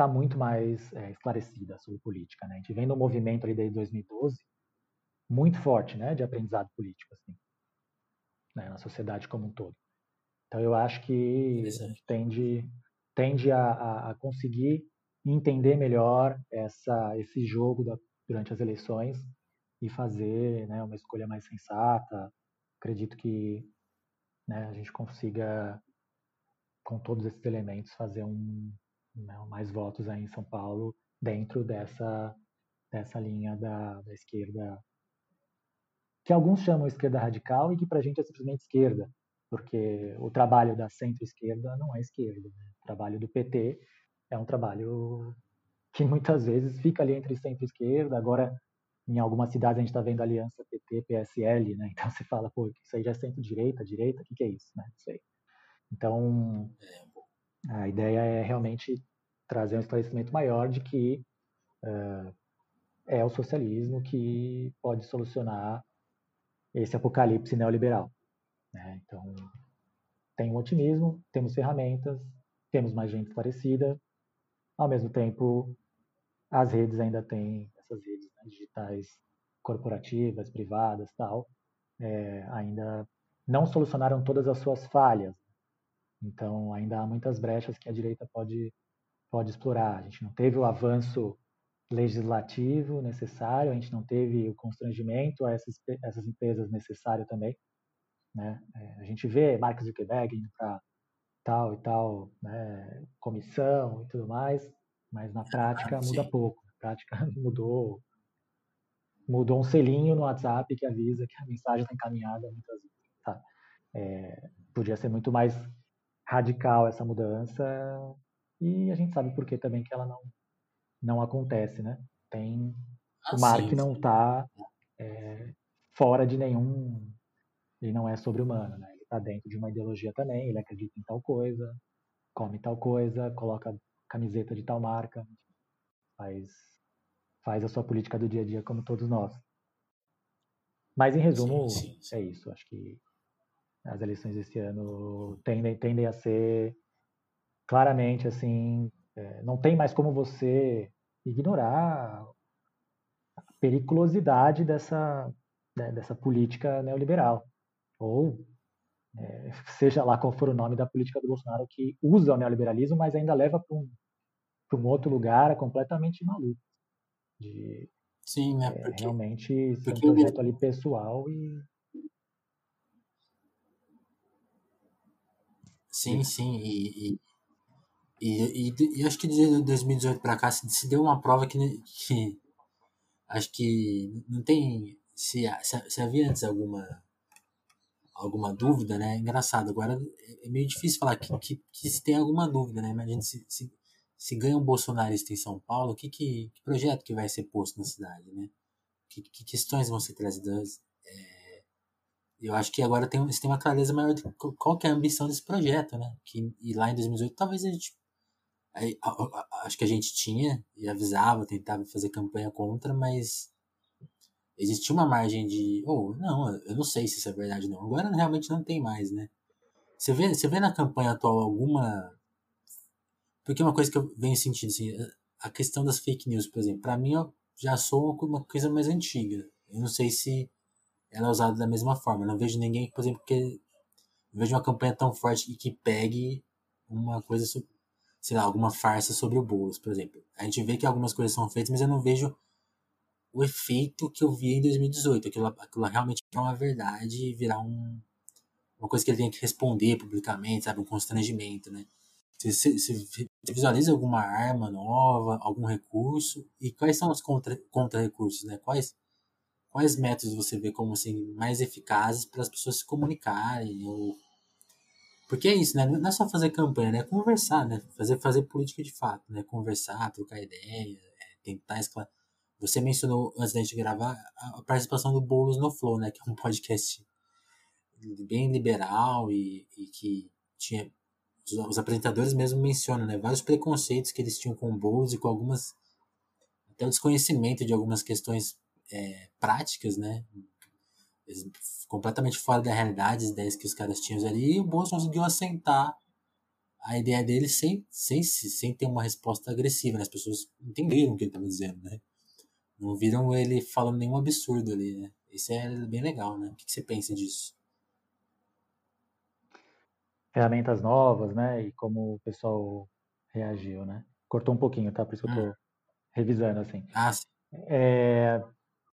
está muito mais é, esclarecida sobre política, né? A gente vem num movimento ali desde 2012 muito forte, né, de aprendizado político assim, né, na sociedade como um todo. Então eu acho que a gente tende tende a, a, a conseguir entender melhor essa, esse jogo da, durante as eleições e fazer né, uma escolha mais sensata. Acredito que né, a gente consiga, com todos esses elementos, fazer um, né, mais votos aí em São Paulo dentro dessa, dessa linha da, da esquerda, que alguns chamam esquerda radical e que para a gente é simplesmente esquerda, porque o trabalho da centro-esquerda não é esquerda. Né? O trabalho do PT é um trabalho que muitas vezes fica ali entre centro e esquerda. Agora, em algumas cidades, a gente está vendo aliança PT-PSL, né? Então você fala, pô, isso aí já é centro-direita, direita, o que, que é isso, né? Não sei. Então, A ideia é realmente trazer um esclarecimento maior de que uh, é o socialismo que pode solucionar esse apocalipse neoliberal. Né? Então, tem um otimismo, temos ferramentas, temos mais gente parecida, ao mesmo tempo, as redes ainda têm, essas redes né, digitais corporativas, privadas, tal, é, ainda não solucionaram todas as suas falhas. Então, ainda há muitas brechas que a direita pode, pode explorar. A gente não teve o avanço legislativo necessário, a gente não teve o constrangimento a essas, essas empresas necessário também. Né? É, a gente vê Mark Zuckerberg indo para tal e tal né, comissão e tudo mais, mas na prática ah, muda pouco. Na prática mudou mudou um selinho no WhatsApp que avisa que a mensagem está encaminhada muitas vezes. Tá? É, podia ser muito mais radical essa mudança e a gente sabe por que também que ela não não acontece, né? Tem ah, o Mark sim. não está é, fora de nenhum ele não é sobre-humano, né? Ele está dentro de uma ideologia também, ele acredita em tal coisa, come tal coisa, coloca camiseta de tal marca, faz, faz a sua política do dia a dia como todos nós. Mas em resumo, sim, sim, sim. é isso. Acho que as eleições desse ano tendem, tendem a ser claramente assim, é, não tem mais como você ignorar a periculosidade dessa, né, dessa política neoliberal ou é, seja lá qual for o nome da política do Bolsonaro que usa o neoliberalismo, mas ainda leva para um, um outro lugar completamente maluco. De, Sim, né? É, porque, realmente ser um projeto ali pessoal e. Sim, sim. E, e, e, e, acho que de 2018 para cá se, deu uma prova que, que acho que não tem. Se, se, se havia antes alguma alguma dúvida, né? Engraçado, agora é meio difícil falar que, que, que se tem alguma dúvida, né? Imagina se, se, se ganha um bolsonarista em São Paulo, que, que, que projeto que vai ser posto na cidade, né? Que, que questões vão ser trazidas? É, eu acho que agora tem, tem uma clareza maior de qual que é a ambição desse projeto, né? Que, e lá em 2018 talvez a gente acho que a gente tinha e avisava, tentava fazer campanha contra, mas existia uma margem de, oh, não, eu não sei se isso é verdade não. Agora realmente não tem mais, né? Você vê, você vê na campanha atual alguma porque uma coisa que eu venho sentindo assim, a questão das fake news, por exemplo, para mim eu já sou uma coisa mais antiga. Eu não sei se ela é usada da mesma forma. Eu não vejo ninguém, por exemplo, que vejo uma campanha tão forte e que pegue uma coisa, sei lá, alguma farsa sobre o Boulos, por exemplo. A gente vê que algumas coisas são feitas, mas eu não vejo o efeito que eu vi em 2018. Aquilo, aquilo realmente é uma verdade virar um, uma coisa que ele tem que responder publicamente, sabe? Um constrangimento, né? Você, você visualiza alguma arma nova, algum recurso? E quais são os contra-recursos, contra né? Quais, quais métodos você vê como assim, mais eficazes para as pessoas se comunicarem? Ou... Porque é isso, né? Não é só fazer campanha, né? É conversar, né? Fazer, fazer política de fato, né? Conversar, trocar ideia, é, tentar esclarecer você mencionou antes da gente gravar a participação do Boulos no Flow, né? Que é um podcast bem liberal e, e que tinha. Os, os, apresentadores mesmo mencionam, né? Vários preconceitos que eles tinham com o Boulos e com algumas. Até o desconhecimento de algumas questões é, práticas, né? Completamente fora da realidade, as ideias que os caras tinham ali, e o Boulos conseguiu assentar a ideia dele sem, sem, sem ter uma resposta agressiva, né? As pessoas entenderam o que ele estava dizendo, né? Não viram ele falando nenhum absurdo ali, né? Isso é bem legal, né? O que você pensa disso? Ferramentas novas, né? E como o pessoal reagiu, né? Cortou um pouquinho, tá? Por isso que eu tô hum. revisando, assim. Ah, sim. É...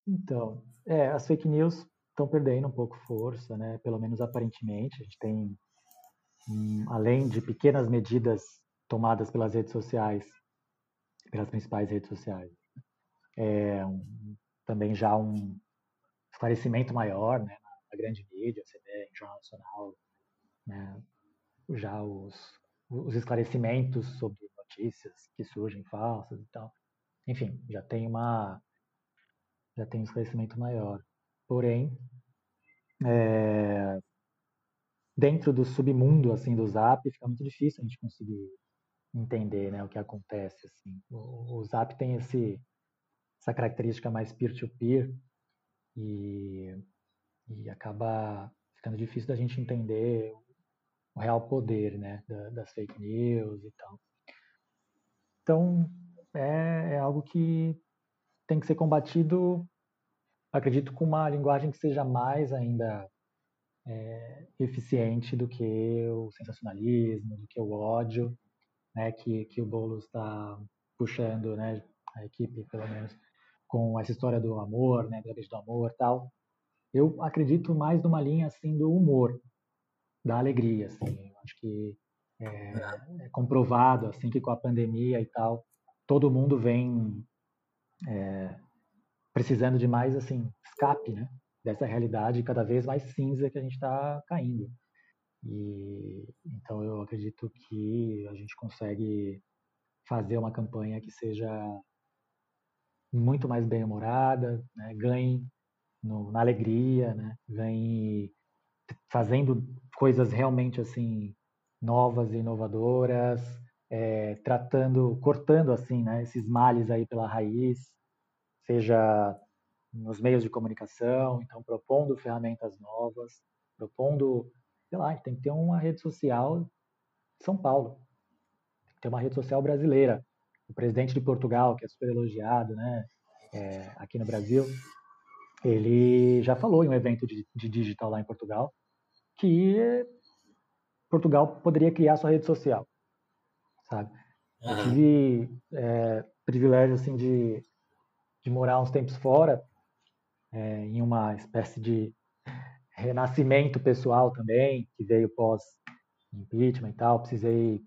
Então, é, as fake news estão perdendo um pouco força, né? Pelo menos aparentemente. A gente tem, além de pequenas medidas tomadas pelas redes sociais, pelas principais redes sociais, é, um, também já um esclarecimento maior né, na grande mídia, você vê em Jornal Nacional, né, já os, os esclarecimentos sobre notícias que surgem falsas e tal. Enfim, já tem uma já tem um esclarecimento maior. Porém, é, dentro do submundo assim do Zap fica muito difícil a gente conseguir entender né, o que acontece. Assim. O, o Zap tem esse, essa característica mais peer-to-peer -peer e, e acaba ficando difícil da gente entender o real poder né, das fake news e tal. Então, é, é algo que tem que ser combatido, acredito, com uma linguagem que seja mais ainda é, eficiente do que o sensacionalismo, do que o ódio, né, que, que o Boulos está puxando, né, a equipe, pelo menos, com essa história do amor, né, da do amor tal. Eu acredito mais numa linha, assim, do humor, da alegria, assim. Eu acho que é, é, comprovado, assim, que com a pandemia e tal, todo mundo vem é, precisando de mais, assim, escape, né, dessa realidade cada vez mais cinza que a gente está caindo. E então eu acredito que a gente consegue fazer uma campanha que seja muito mais bem-humorada, né? ganhe no, na alegria, né? ganhe fazendo coisas realmente assim novas e inovadoras, é, tratando, cortando assim, né, esses males aí pela raiz, seja nos meios de comunicação, então propondo ferramentas novas, propondo sei lá, tem que ter uma rede social de São Paulo, tem que ter uma rede social brasileira. O presidente de Portugal, que é super elogiado, né, é, aqui no Brasil, ele já falou em um evento de, de digital lá em Portugal que Portugal poderia criar sua rede social, sabe? Eu tive é, privilégio assim de, de morar uns tempos fora, é, em uma espécie de renascimento pessoal também, que veio pós impeachment e tal, precisei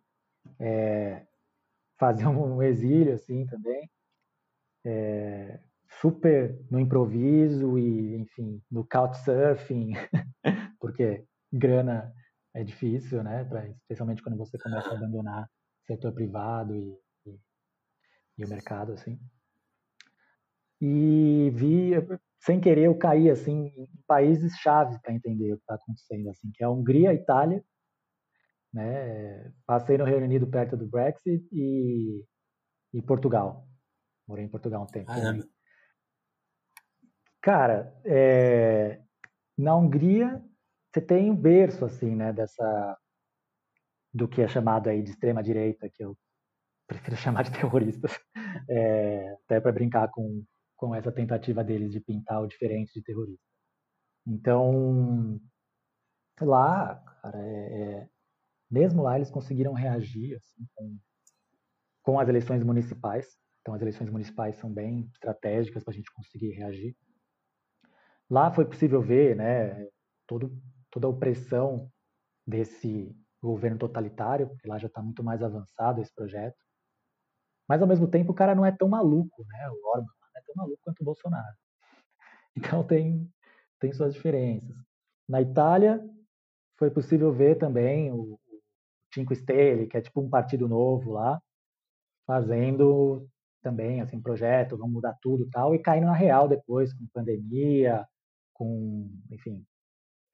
é, fazer um exílio assim também, é, super no improviso e enfim no couchsurfing, porque grana é difícil, né? Pra, especialmente quando você começa a abandonar o setor privado e, e, e o mercado assim. E vi sem querer eu caí assim em países chaves para entender o que está acontecendo assim que é a Hungria, a Itália, né? Passei no Reino Unido perto do Brexit e, e Portugal. Morei em Portugal um tempo. Ah, Cara, é, na Hungria você tem um berço assim, né? Dessa do que é chamado aí de extrema direita, que eu prefiro chamar de terroristas, é, até para brincar com com essa tentativa deles de pintar o diferente de terrorista. Então, lá, cara, é, é, mesmo lá eles conseguiram reagir assim, com, com as eleições municipais. Então, as eleições municipais são bem estratégicas para a gente conseguir reagir. Lá foi possível ver, né, todo, toda a opressão desse governo totalitário, porque lá já está muito mais avançado esse projeto. Mas ao mesmo tempo o cara não é tão maluco, né? O Orban tão maluco quanto o Bolsonaro. Então tem, tem suas diferenças. Na Itália, foi possível ver também o, Cinque Stelle, que é tipo um partido novo lá, fazendo também assim projeto, vamos mudar tudo tal, e caindo na real depois, com pandemia, com, enfim,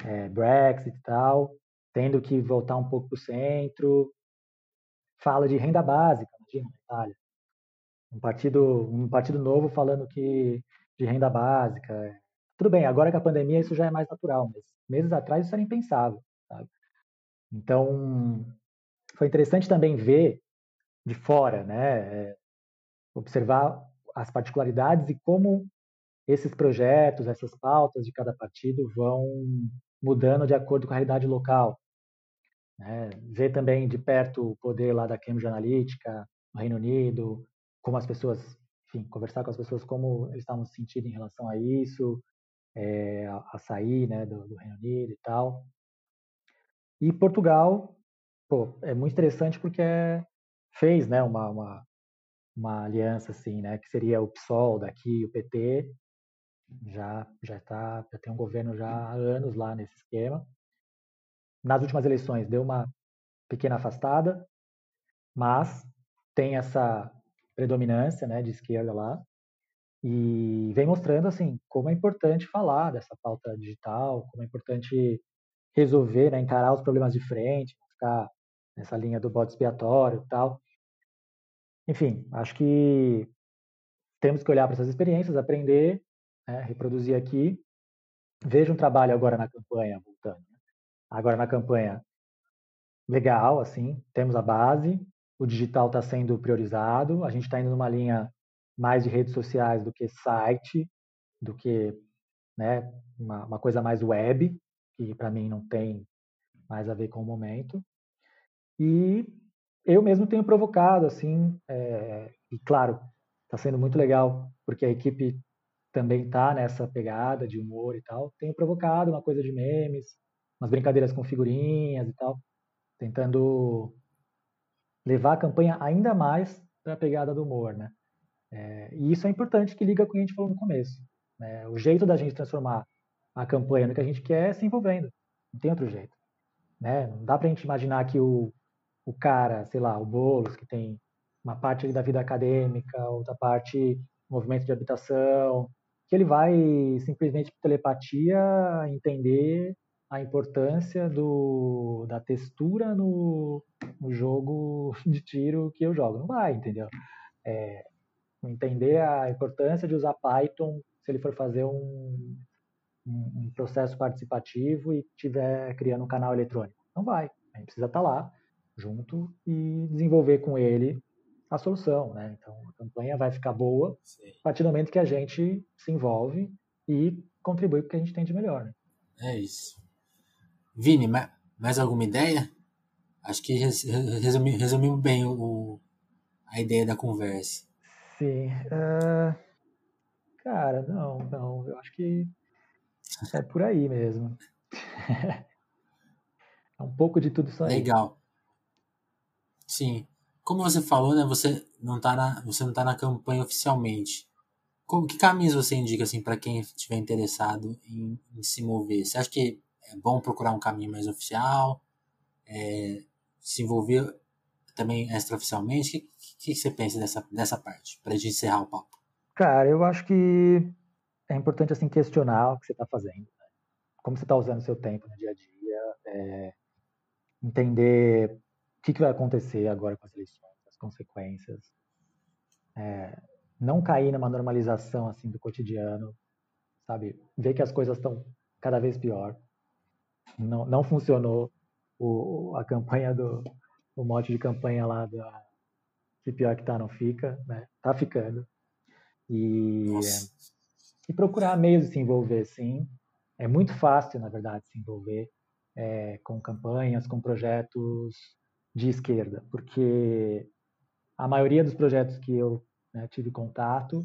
é, Brexit e tal, tendo que voltar um pouco para o centro. Fala de renda básica, imagina, na Itália um partido, um partido novo falando que de renda básica. Tudo bem, agora que a pandemia isso já é mais natural, mas meses atrás isso era impensável. Sabe? Então, foi interessante também ver de fora, né, é, observar as particularidades e como esses projetos, essas pautas de cada partido vão mudando de acordo com a realidade local. Né? Ver também de perto o poder lá da Cambridge Analytica no Reino Unido, como as pessoas, enfim, conversar com as pessoas como eles estavam se sentindo em relação a isso, é, a, sair né, do, do, Reino Unido e tal. E Portugal, pô, é muito interessante porque fez né, uma, uma, uma aliança assim, né, que seria o PSOL daqui, o PT, já já está já tem um governo já há anos lá nesse esquema. Nas últimas eleições deu uma pequena afastada, mas tem essa predominância né, de esquerda lá, e vem mostrando assim como é importante falar dessa pauta digital, como é importante resolver, né, encarar os problemas de frente, ficar nessa linha do bode expiatório e tal. Enfim, acho que temos que olhar para essas experiências, aprender, né, reproduzir aqui. Veja um trabalho agora na campanha, voltando. Né. Agora na campanha, legal, assim, temos a base, o digital está sendo priorizado, a gente está indo numa linha mais de redes sociais do que site, do que né, uma, uma coisa mais web, que para mim não tem mais a ver com o momento. E eu mesmo tenho provocado, assim, é, e claro, está sendo muito legal, porque a equipe também está nessa pegada de humor e tal. Tenho provocado uma coisa de memes, umas brincadeiras com figurinhas e tal, tentando levar a campanha ainda mais para a pegada do humor, né? É, e isso é importante que liga com o que a gente falou no começo. Né? O jeito da gente transformar a campanha no que a gente quer é se envolvendo. Não tem outro jeito. Né? Não dá para a gente imaginar que o, o cara, sei lá, o Boulos, que tem uma parte da vida acadêmica, outra parte movimento de habitação, que ele vai simplesmente por telepatia entender a importância do, da textura no, no jogo de tiro que eu jogo. Não vai, entendeu? É, entender a importância de usar Python se ele for fazer um, um, processo participativo e estiver criando um canal eletrônico. Não vai. A gente precisa estar lá junto e desenvolver com ele a solução, né? Então a campanha vai ficar boa Sim. a partir do momento que a gente se envolve e contribui com o que a gente tem de melhor. Né? É isso. Vini, mais alguma ideia? Acho que resumimos resumi bem o, a ideia da conversa. Sim. Uh, cara, não, não. Eu acho que é por aí mesmo. é um pouco de tudo isso aí. Legal. Sim. Como você falou, né? Você não está na, você não tá na campanha oficialmente. Como, que caminhos você indica assim para quem estiver interessado em, em, se mover? Você acha que é bom procurar um caminho mais oficial? É, se envolver também extraoficialmente? O que, que, que, você pensa dessa, dessa parte, para a gente encerrar o papo? Cara, eu acho que é importante assim questionar o que você está fazendo, né? como você está usando o seu tempo no dia a dia, é, entender o que, que, vai acontecer agora com as eleições, as consequências, é, não cair numa normalização assim do cotidiano, sabe? Ver que as coisas estão cada vez pior. Não, não funcionou o, a campanha do o mote de campanha lá da que pior que tá não fica, né? Tá ficando. E Nossa e procurar meios de se envolver, sim. É muito fácil, na verdade, se envolver é, com campanhas, com projetos de esquerda, porque a maioria dos projetos que eu né, tive contato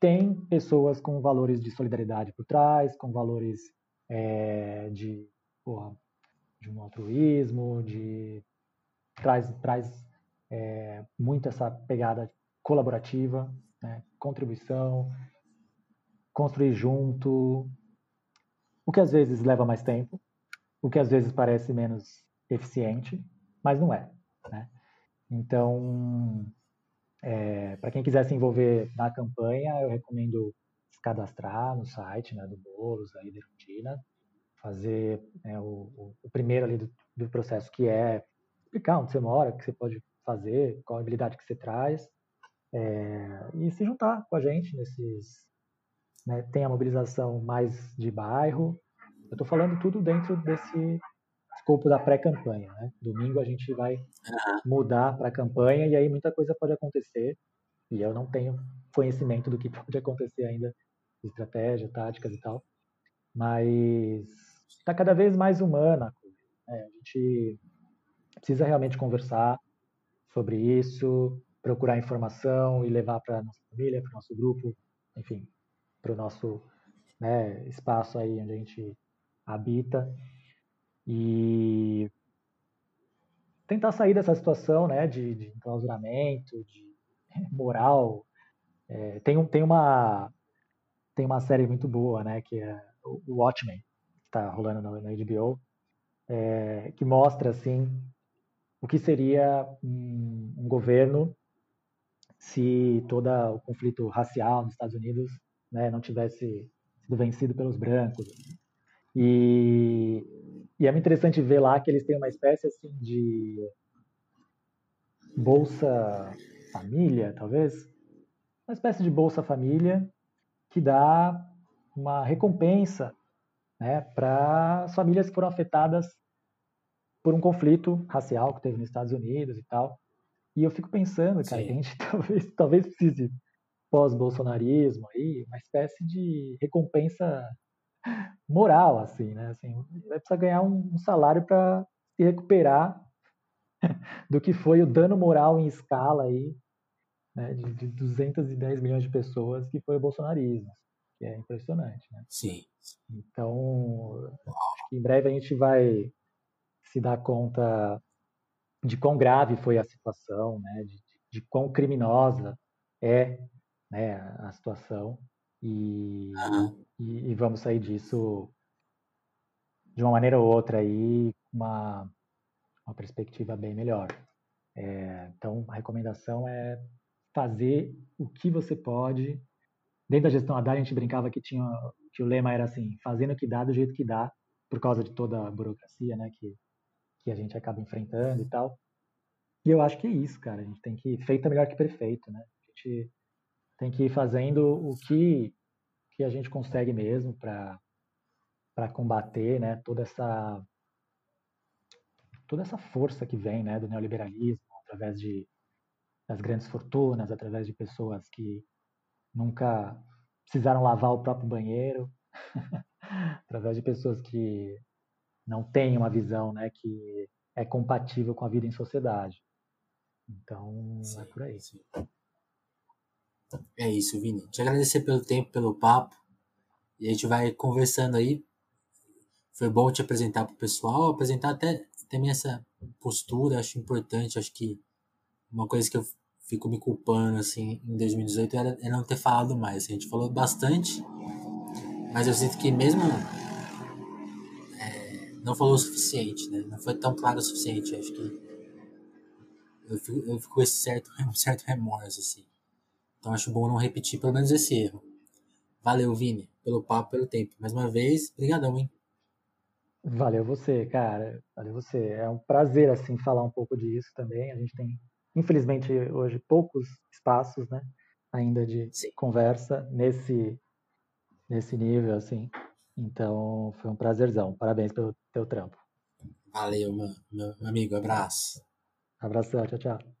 tem pessoas com valores de solidariedade por trás, com valores é, de, porra, de um altruísmo, de traz, traz é, muito essa pegada colaborativa, né, contribuição, construir junto, o que às vezes leva mais tempo, o que às vezes parece menos eficiente, mas não é. Né? Então, é, para quem quiser se envolver na campanha, eu recomendo se cadastrar no site né, do Bolos, da Liderundina, fazer né, o, o, primeiro ali do, do, processo, que é explicar onde você mora, o que você pode fazer, qual a habilidade que você traz, é, e se juntar com a gente nesses, né, tem a mobilização mais de bairro. Eu estou falando tudo dentro desse escopo da pré-campanha. Né? Domingo a gente vai mudar para a campanha e aí muita coisa pode acontecer e eu não tenho conhecimento do que pode acontecer ainda, estratégia, táticas e tal, mas está cada vez mais humana. Né? A gente precisa realmente conversar sobre isso, procurar informação e levar para nossa família, para nosso grupo, enfim, para o nosso né, espaço aí onde a gente habita e tentar sair dessa situação né, de, de enclausuramento, de moral. É, tem, um, tem, uma, tem uma série muito boa, né, que é o Watchmen, que está rolando na, na HBO, é, que mostra assim o que seria um, um governo se todo o conflito racial nos Estados Unidos né, não tivesse sido vencido pelos brancos. E, e é muito interessante ver lá que eles têm uma espécie assim de bolsa família, talvez, uma espécie de bolsa família que dá uma recompensa né, para as famílias que foram afetadas por um conflito racial que teve nos Estados Unidos e tal. E eu fico pensando, cara, Sim. que a gente talvez, talvez precise pós-bolsonarismo aí, uma espécie de recompensa moral, assim, né? Assim, vai precisar ganhar um, um salário para se recuperar do que foi o dano moral em escala aí, né, de, de 210 milhões de pessoas que foi o bolsonarismo, que é impressionante, né? Sim. Então, acho que em breve a gente vai se dar conta de quão grave foi a situação, né, de, de quão criminosa é né, a situação e, uhum. e, e, vamos sair disso de uma maneira ou outra aí uma, uma perspectiva bem melhor. É, então, a recomendação é fazer o que você pode. Dentro da gestão Haddad, a gente brincava que, tinha, que o lema era assim, fazendo o que dá do jeito que dá, por causa de toda a burocracia né, que, que a gente acaba enfrentando e tal. E eu acho que é isso, cara. A gente tem que. Feito é melhor que perfeito, né? A gente tem que ir fazendo o que, que a gente consegue mesmo para combater né, toda essa toda essa força que vem né, do neoliberalismo através de das grandes fortunas, através de pessoas que nunca precisaram lavar o próprio banheiro, através de pessoas que não têm uma visão né, que é compatível com a vida em sociedade. Então, sim, é por aí. Sim. É isso, Vini. Te agradecer pelo tempo, pelo papo. E a gente vai conversando aí. Foi bom te apresentar para o pessoal, apresentar até também essa postura, acho importante. Acho que uma coisa que eu fico me culpando assim em 2018 era, era não ter falado mais. A gente falou bastante, mas eu sinto que mesmo é, não falou o suficiente, né? Não foi tão claro o suficiente. Acho que eu fico, eu fico com esse certo, um certo remorso, assim. Então acho bom não repetir pelo menos esse erro. Valeu, Vini, pelo papo, pelo tempo. Mais uma vez, brigadão, hein? Valeu você, cara. Valeu você. É um prazer, assim, falar um pouco disso também. A gente tem, infelizmente, hoje poucos espaços, né? Ainda de Sim. conversa nesse, nesse nível, assim. Então, foi um prazerzão. Parabéns pelo teu trampo. Valeu, meu, meu amigo. Abraço. Abração, tchau, tchau.